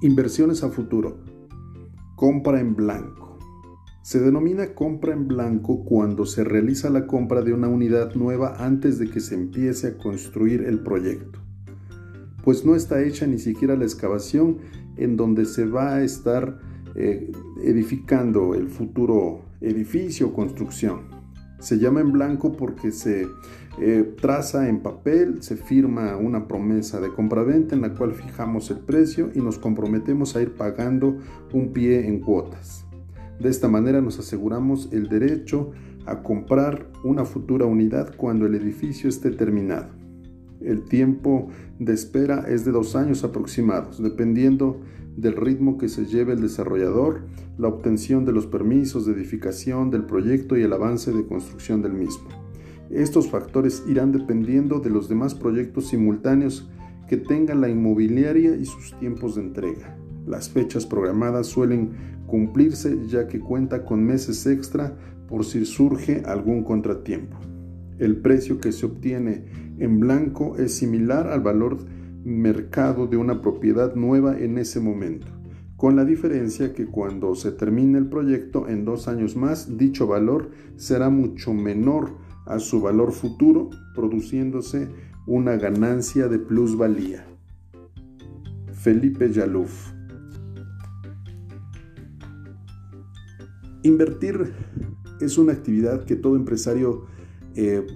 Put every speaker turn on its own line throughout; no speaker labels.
Inversiones a futuro. Compra en blanco. Se denomina compra en blanco cuando se realiza la compra de una unidad nueva antes de que se empiece a construir el proyecto, pues no está hecha ni siquiera la excavación en donde se va a estar eh, edificando el futuro edificio o construcción. Se llama en blanco porque se eh, traza en papel, se firma una promesa de compraventa en la cual fijamos el precio y nos comprometemos a ir pagando un pie en cuotas. De esta manera nos aseguramos el derecho a comprar una futura unidad cuando el edificio esté terminado. El tiempo de espera es de dos años aproximados, dependiendo del ritmo que se lleve el desarrollador, la obtención de los permisos de edificación del proyecto y el avance de construcción del mismo. Estos factores irán dependiendo de los demás proyectos simultáneos que tenga la inmobiliaria y sus tiempos de entrega. Las fechas programadas suelen cumplirse ya que cuenta con meses extra por si surge algún contratiempo. El precio que se obtiene en blanco es similar al valor mercado de una propiedad nueva en ese momento, con la diferencia que cuando se termine el proyecto en dos años más, dicho valor será mucho menor a su valor futuro, produciéndose una ganancia de plusvalía. Felipe Yaluf Invertir es una actividad que todo empresario eh,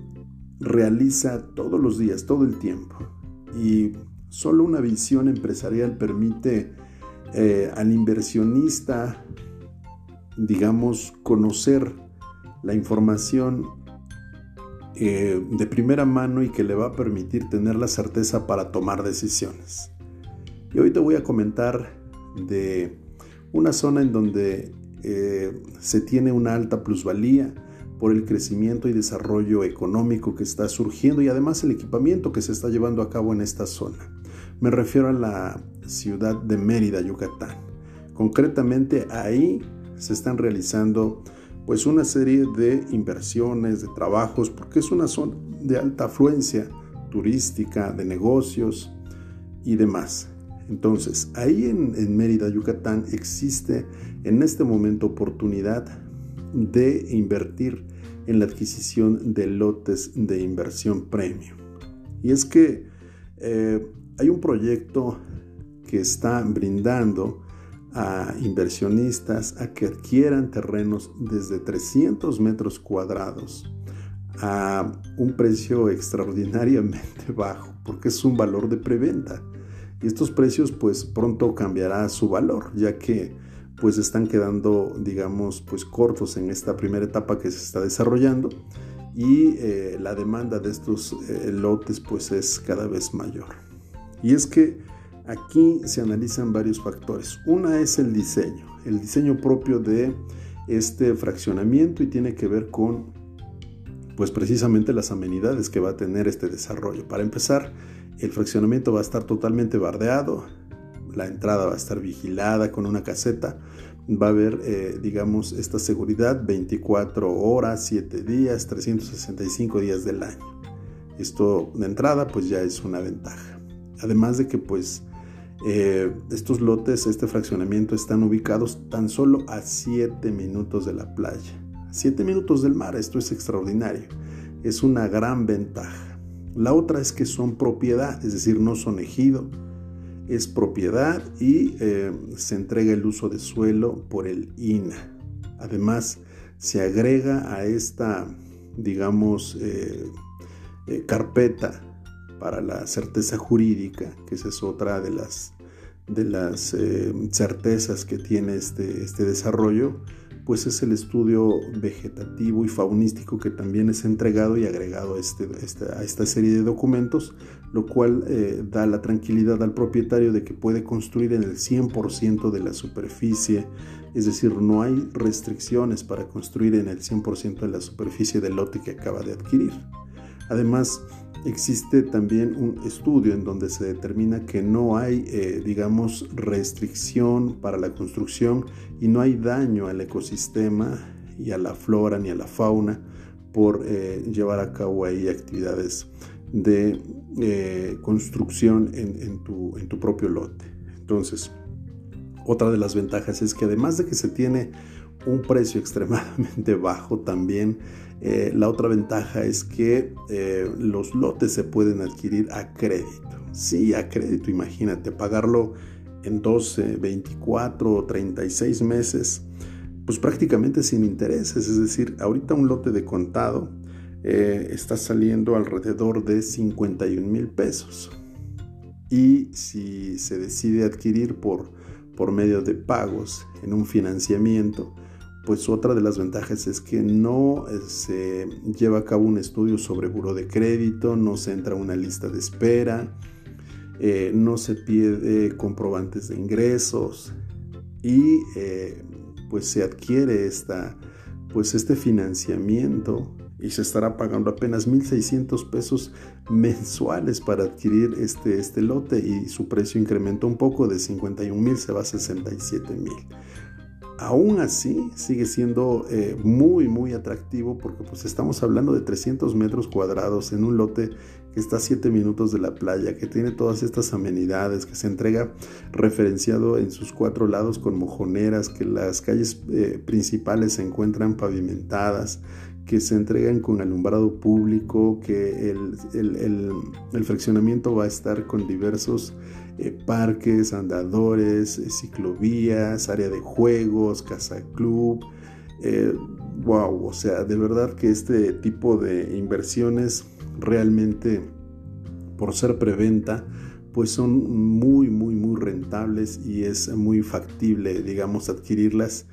realiza todos los días, todo el tiempo. Y Solo una visión empresarial permite eh, al inversionista, digamos, conocer la información eh, de primera mano y que le va a permitir tener la certeza para tomar decisiones. Y hoy te voy a comentar de una zona en donde eh, se tiene una alta plusvalía por el crecimiento y desarrollo económico que está surgiendo y además el equipamiento que se está llevando a cabo en esta zona. Me refiero a la ciudad de Mérida, Yucatán. Concretamente ahí se están realizando pues una serie de inversiones, de trabajos, porque es una zona de alta afluencia turística, de negocios y demás. Entonces, ahí en, Mérida, Yucatán, existe en este momento oportunidad de invertir en la adquisición de lotes de inversión premium. Y es que eh, hay un proyecto que está brindando a inversionistas a que adquieran terrenos desde 300 metros cuadrados a un precio extraordinariamente bajo, porque es un valor de preventa. Y estos precios pues pronto cambiará su valor, ya que pues están quedando digamos pues cortos en esta primera etapa que se está desarrollando y eh, la demanda de estos eh, lotes pues es cada vez mayor. Y es que aquí se analizan varios factores. Una es el diseño, el diseño propio de este fraccionamiento y tiene que ver con pues precisamente las amenidades que va a tener este desarrollo. Para empezar, el fraccionamiento va a estar totalmente bardeado, la entrada va a estar vigilada con una caseta, va a haber, eh, digamos, esta seguridad 24 horas, 7 días, 365 días del año. Esto de entrada pues ya es una ventaja. Además de que pues eh, estos lotes, este fraccionamiento están ubicados tan solo a 7 minutos de la playa. 7 minutos del mar, esto es extraordinario. Es una gran ventaja. La otra es que son propiedad, es decir, no son ejido, es propiedad y eh, se entrega el uso de suelo por el INA. Además, se agrega a esta, digamos, eh, carpeta para la certeza jurídica, que esa es otra de las, de las eh, certezas que tiene este, este desarrollo, pues es el estudio vegetativo y faunístico que también es entregado y agregado a, este, a esta serie de documentos, lo cual eh, da la tranquilidad al propietario de que puede construir en el 100% de la superficie, es decir, no hay restricciones para construir en el 100% de la superficie del lote que acaba de adquirir. Además, existe también un estudio en donde se determina que no hay, eh, digamos, restricción para la construcción y no hay daño al ecosistema y a la flora ni a la fauna por eh, llevar a cabo ahí actividades de eh, construcción en, tu, en tu propio lote. Entonces, Otra de las ventajas es que además de que se tiene un precio extremadamente bajo también, eh, la otra ventaja es que eh, los lotes se pueden adquirir a crédito. Sí, a crédito, imagínate, pagarlo en 12, 24 o 36 meses, pues prácticamente sin intereses. Es decir, ahorita un lote de contado eh, está saliendo alrededor de 51 mil pesos. Y si se decide adquirir por, por medio de pagos en un financiamiento, pues otra de las ventajas es que no eh, se lleva a cabo un estudio sobre buro de crédito, no se entra a una lista de espera, eh, no se pide comprobantes de ingresos y eh, pues se adquiere esta, pues este financiamiento y se estará pagando apenas 1.600 pesos mensuales para adquirir este, este lote y su precio incrementó un poco de 51.000 se va a 67.000 aún así sigue siendo eh, muy muy atractivo porque pues estamos hablando de 300 metros cuadrados en un lote que está a 7 minutos de la playa, que tiene todas estas amenidades, que se entrega referenciado en sus cuatro lados con mojoneras, que las calles eh, principales se encuentran pavimentadas, que se entregan con alumbrado público, que el, el, fraccionamiento va a estar con diversos eh, parques, andadores, eh, ciclovías, área de juegos, casa club. Eh, wow, o sea, de verdad que este tipo de inversiones realmente, por ser preventa, pues son muy, muy, muy rentables y es muy factible, digamos, adquirirlas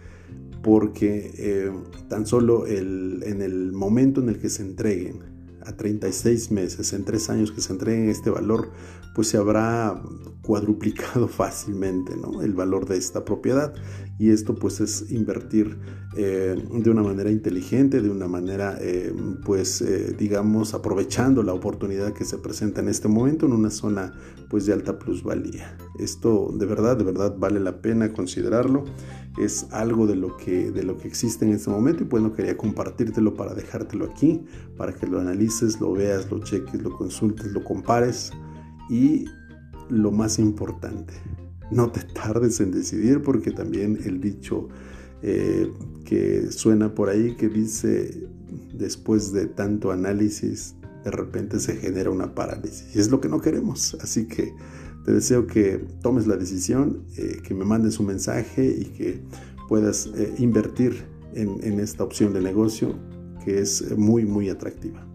porque eh, tan solo en el momento en el que se entreguen, a 36 meses, en 3 años que se entreguen este valor, pues se habrá cuadruplicado fácilmente el valor de esta propiedad. Y esto pues es invertir eh, de una manera inteligente, de una manera eh, pues digamos aprovechando la oportunidad que se presenta en este momento en una zona pues de alta plusvalía. Esto de verdad, de verdad vale la pena considerarlo es algo de lo que, de lo que existe en este momento y bueno, quería compartírtelo para dejártelo aquí, para que lo analices, lo veas, lo cheques, lo consultes, lo compares y lo más importante, no te tardes en decidir porque también el dicho eh, que suena por ahí que dice después de tanto análisis de repente se genera una parálisis y es lo que no queremos. Así que te deseo que tomes la decisión, eh, que me mandes un mensaje y que puedas eh, invertir en, en esta opción de negocio que es muy, muy atractiva.